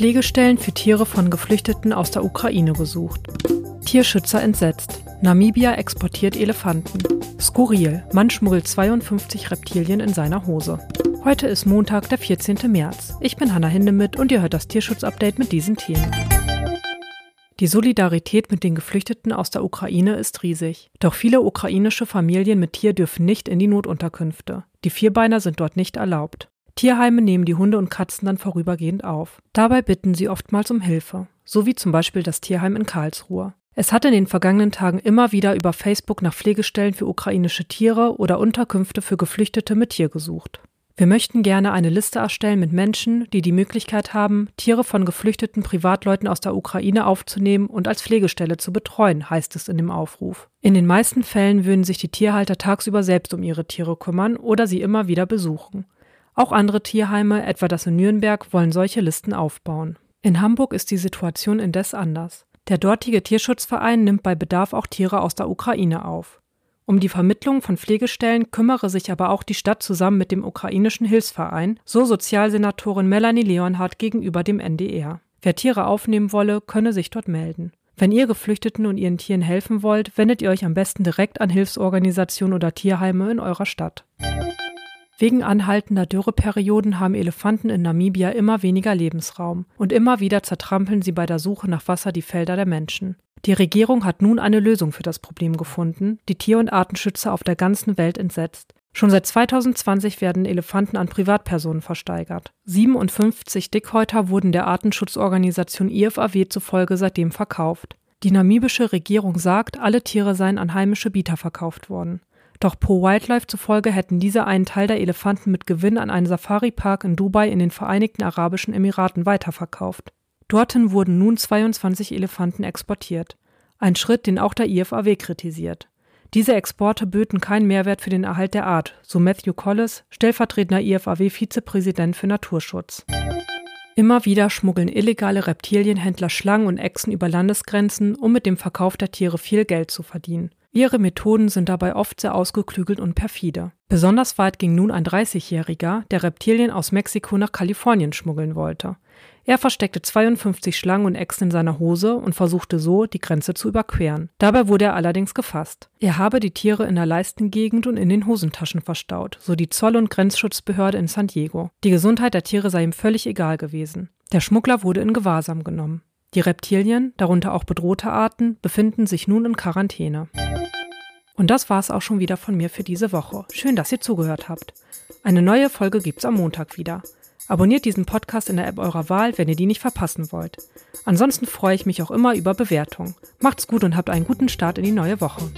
Pflegestellen für Tiere von Geflüchteten aus der Ukraine gesucht. Tierschützer entsetzt. Namibia exportiert Elefanten. Skurril. Mann schmuggelt 52 Reptilien in seiner Hose. Heute ist Montag, der 14. März. Ich bin Hanna Hindemith und ihr hört das Tierschutzupdate mit diesen Themen. Die Solidarität mit den Geflüchteten aus der Ukraine ist riesig. Doch viele ukrainische Familien mit Tier dürfen nicht in die Notunterkünfte. Die Vierbeiner sind dort nicht erlaubt. Tierheime nehmen die Hunde und Katzen dann vorübergehend auf. Dabei bitten sie oftmals um Hilfe, so wie zum Beispiel das Tierheim in Karlsruhe. Es hat in den vergangenen Tagen immer wieder über Facebook nach Pflegestellen für ukrainische Tiere oder Unterkünfte für Geflüchtete mit Tier gesucht. Wir möchten gerne eine Liste erstellen mit Menschen, die die Möglichkeit haben, Tiere von geflüchteten Privatleuten aus der Ukraine aufzunehmen und als Pflegestelle zu betreuen, heißt es in dem Aufruf. In den meisten Fällen würden sich die Tierhalter tagsüber selbst um ihre Tiere kümmern oder sie immer wieder besuchen. Auch andere Tierheime, etwa das in Nürnberg, wollen solche Listen aufbauen. In Hamburg ist die Situation indes anders. Der dortige Tierschutzverein nimmt bei Bedarf auch Tiere aus der Ukraine auf. Um die Vermittlung von Pflegestellen kümmere sich aber auch die Stadt zusammen mit dem ukrainischen Hilfsverein, so Sozialsenatorin Melanie Leonhardt gegenüber dem NDR. Wer Tiere aufnehmen wolle, könne sich dort melden. Wenn ihr Geflüchteten und ihren Tieren helfen wollt, wendet ihr euch am besten direkt an Hilfsorganisationen oder Tierheime in eurer Stadt. Wegen anhaltender Dürreperioden haben Elefanten in Namibia immer weniger Lebensraum und immer wieder zertrampeln sie bei der Suche nach Wasser die Felder der Menschen. Die Regierung hat nun eine Lösung für das Problem gefunden, die Tier- und Artenschützer auf der ganzen Welt entsetzt. Schon seit 2020 werden Elefanten an Privatpersonen versteigert. 57 Dickhäuter wurden der Artenschutzorganisation IFAW zufolge seitdem verkauft. Die namibische Regierung sagt, alle Tiere seien an heimische Bieter verkauft worden. Doch Pro Wildlife zufolge hätten diese einen Teil der Elefanten mit Gewinn an einen Safari-Park in Dubai in den Vereinigten Arabischen Emiraten weiterverkauft. Dorthin wurden nun 22 Elefanten exportiert. Ein Schritt, den auch der IFAW kritisiert. Diese Exporte böten keinen Mehrwert für den Erhalt der Art, so Matthew Collis, stellvertretender IFAW-Vizepräsident für Naturschutz. Immer wieder schmuggeln illegale Reptilienhändler Schlangen und Echsen über Landesgrenzen, um mit dem Verkauf der Tiere viel Geld zu verdienen. Ihre Methoden sind dabei oft sehr ausgeklügelt und perfide. Besonders weit ging nun ein 30-Jähriger, der Reptilien aus Mexiko nach Kalifornien schmuggeln wollte. Er versteckte 52 Schlangen und Echsen in seiner Hose und versuchte so, die Grenze zu überqueren. Dabei wurde er allerdings gefasst. Er habe die Tiere in der Leistengegend und in den Hosentaschen verstaut, so die Zoll- und Grenzschutzbehörde in San Diego. Die Gesundheit der Tiere sei ihm völlig egal gewesen. Der Schmuggler wurde in Gewahrsam genommen. Die Reptilien, darunter auch bedrohte Arten, befinden sich nun in Quarantäne. Und das war's auch schon wieder von mir für diese Woche. Schön, dass ihr zugehört habt. Eine neue Folge gibt's am Montag wieder. Abonniert diesen Podcast in der App eurer Wahl, wenn ihr die nicht verpassen wollt. Ansonsten freue ich mich auch immer über Bewertungen. Macht's gut und habt einen guten Start in die neue Woche.